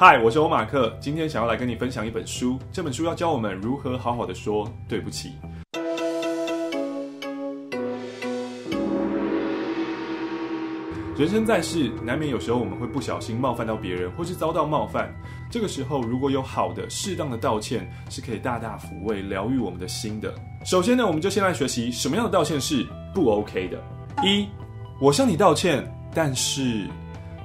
嗨，我是欧马克，今天想要来跟你分享一本书，这本书要教我们如何好好的说对不起。人生在世，难免有时候我们会不小心冒犯到别人，或是遭到冒犯。这个时候，如果有好的、适当的道歉，是可以大大抚慰、疗愈我们的心的。首先呢，我们就先来学习什么样的道歉是不 OK 的。一，我向你道歉，但是，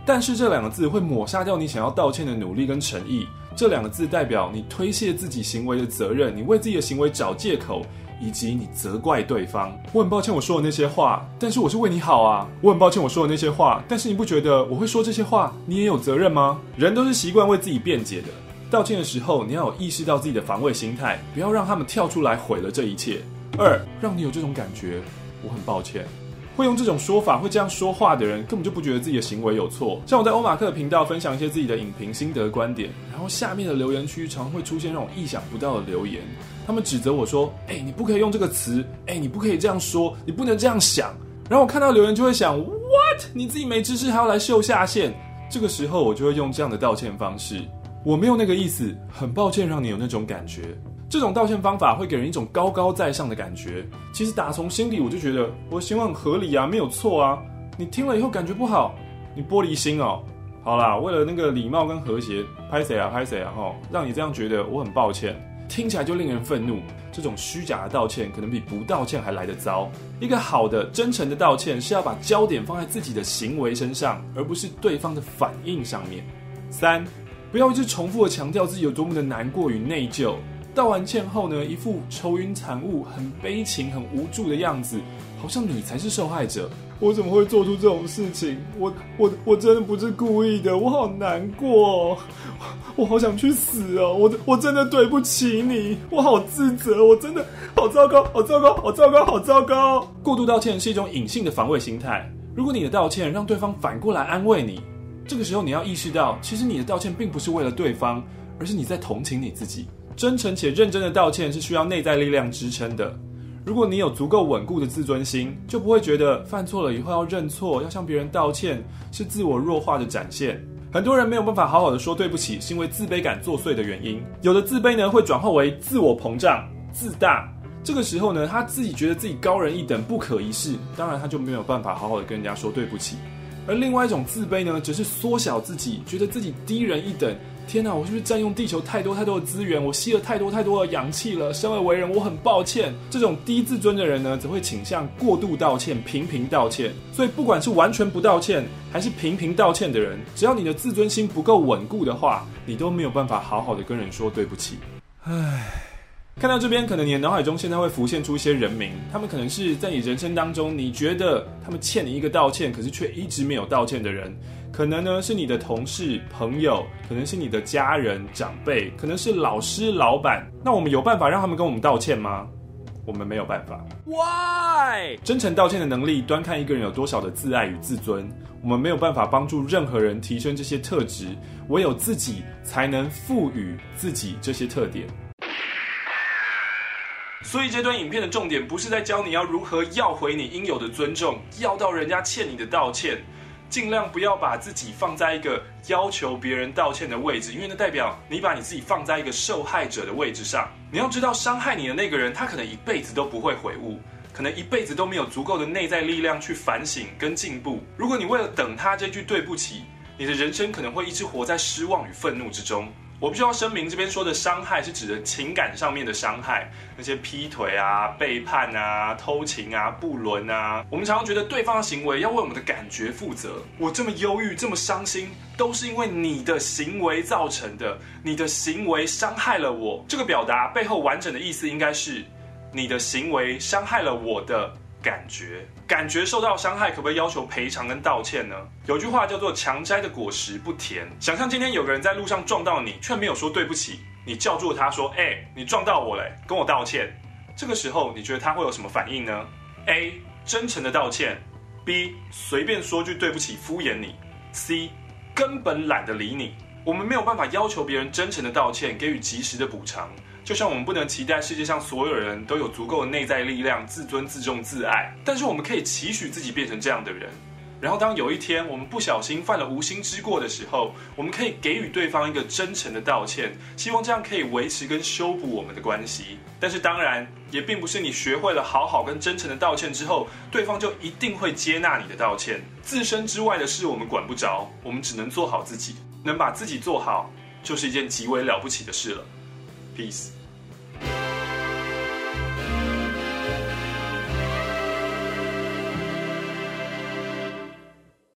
但是这两个字会抹杀掉你想要道歉的努力跟诚意。这两个字代表你推卸自己行为的责任，你为自己的行为找借口。以及你责怪对方，我很抱歉我说的那些话，但是我是为你好啊。我很抱歉我说的那些话，但是你不觉得我会说这些话，你也有责任吗？人都是习惯为自己辩解的，道歉的时候你要有意识到自己的防卫心态，不要让他们跳出来毁了这一切。二，让你有这种感觉，我很抱歉。会用这种说法、会这样说话的人，根本就不觉得自己的行为有错。像我在欧马克的频道分享一些自己的影评心得观点，然后下面的留言区常会出现那种意想不到的留言，他们指责我说：“哎，你不可以用这个词，哎，你不可以这样说，你不能这样想。”然后我看到留言就会想：“What？你自己没知识还要来秀下限？”这个时候我就会用这样的道歉方式：“我没有那个意思，很抱歉让你有那种感觉。”这种道歉方法会给人一种高高在上的感觉。其实打从心底我就觉得我的行为很合理啊，没有错啊。你听了以后感觉不好，你玻璃心哦。好啦，为了那个礼貌跟和谐，拍谁啊拍谁啊吼，让你这样觉得我很抱歉，听起来就令人愤怒。这种虚假的道歉可能比不道歉还来得糟。一个好的真诚的道歉是要把焦点放在自己的行为身上，而不是对方的反应上面。三，不要一直重复的强调自己有多么的难过与内疚。道完歉后呢，一副愁云惨雾、很悲情、很无助的样子，好像你才是受害者。我怎么会做出这种事情？我我我真的不是故意的，我好难过，我好想去死哦！我我真的对不起你，我好自责，我真的好糟糕，好糟糕，好糟糕，好糟糕。过度道歉是一种隐性的防卫心态。如果你的道歉让对方反过来安慰你，这个时候你要意识到，其实你的道歉并不是为了对方，而是你在同情你自己。真诚且认真的道歉是需要内在力量支撑的。如果你有足够稳固的自尊心，就不会觉得犯错了以后要认错、要向别人道歉是自我弱化的展现。很多人没有办法好好的说对不起，是因为自卑感作祟的原因。有的自卑呢，会转化为自我膨胀、自大。这个时候呢，他自己觉得自己高人一等、不可一世，当然他就没有办法好好的跟人家说对不起。而另外一种自卑呢，则是缩小自己，觉得自己低人一等。天哪，我是不是占用地球太多太多的资源？我吸了太多太多的氧气了。生而为人，我很抱歉。这种低自尊的人呢，则会倾向过度道歉、频频道歉。所以，不管是完全不道歉，还是频频道歉的人，只要你的自尊心不够稳固的话，你都没有办法好好的跟人说对不起。唉，看到这边，可能你的脑海中现在会浮现出一些人名，他们可能是在你人生当中，你觉得他们欠你一个道歉，可是却一直没有道歉的人。可能呢是你的同事、朋友，可能是你的家人、长辈，可能是老师、老板。那我们有办法让他们跟我们道歉吗？我们没有办法。Why？真诚道歉的能力，端看一个人有多少的自爱与自尊。我们没有办法帮助任何人提升这些特质，唯有自己才能赋予自己这些特点。所以这段影片的重点不是在教你要如何要回你应有的尊重，要到人家欠你的道歉。尽量不要把自己放在一个要求别人道歉的位置，因为那代表你把你自己放在一个受害者的位置上。你要知道，伤害你的那个人，他可能一辈子都不会悔悟，可能一辈子都没有足够的内在力量去反省跟进步。如果你为了等他这句对不起，你的人生可能会一直活在失望与愤怒之中。我必须要声明，这边说的伤害是指的情感上面的伤害，那些劈腿啊、背叛啊、偷情啊、不伦啊。我们常常觉得对方的行为要为我们的感觉负责。我这么忧郁、这么伤心，都是因为你的行为造成的。你的行为伤害了我。这个表达背后完整的意思应该是，你的行为伤害了我的。感觉感觉受到伤害，可不可以要求赔偿跟道歉呢？有句话叫做“强摘的果实不甜”。想象今天有个人在路上撞到你，却没有说对不起，你叫住他说：“哎、你撞到我了，跟我道歉。”这个时候你觉得他会有什么反应呢？A. 真诚的道歉；B. 随便说句对不起敷衍你；C. 根本懒得理你。我们没有办法要求别人真诚的道歉，给予及时的补偿。就像我们不能期待世界上所有人都有足够的内在力量、自尊、自重、自爱，但是我们可以期许自己变成这样的人。然后当有一天我们不小心犯了无心之过的时候，我们可以给予对方一个真诚的道歉，希望这样可以维持跟修补我们的关系。但是当然，也并不是你学会了好好跟真诚的道歉之后，对方就一定会接纳你的道歉。自身之外的事我们管不着，我们只能做好自己，能把自己做好，就是一件极为了不起的事了。Peace。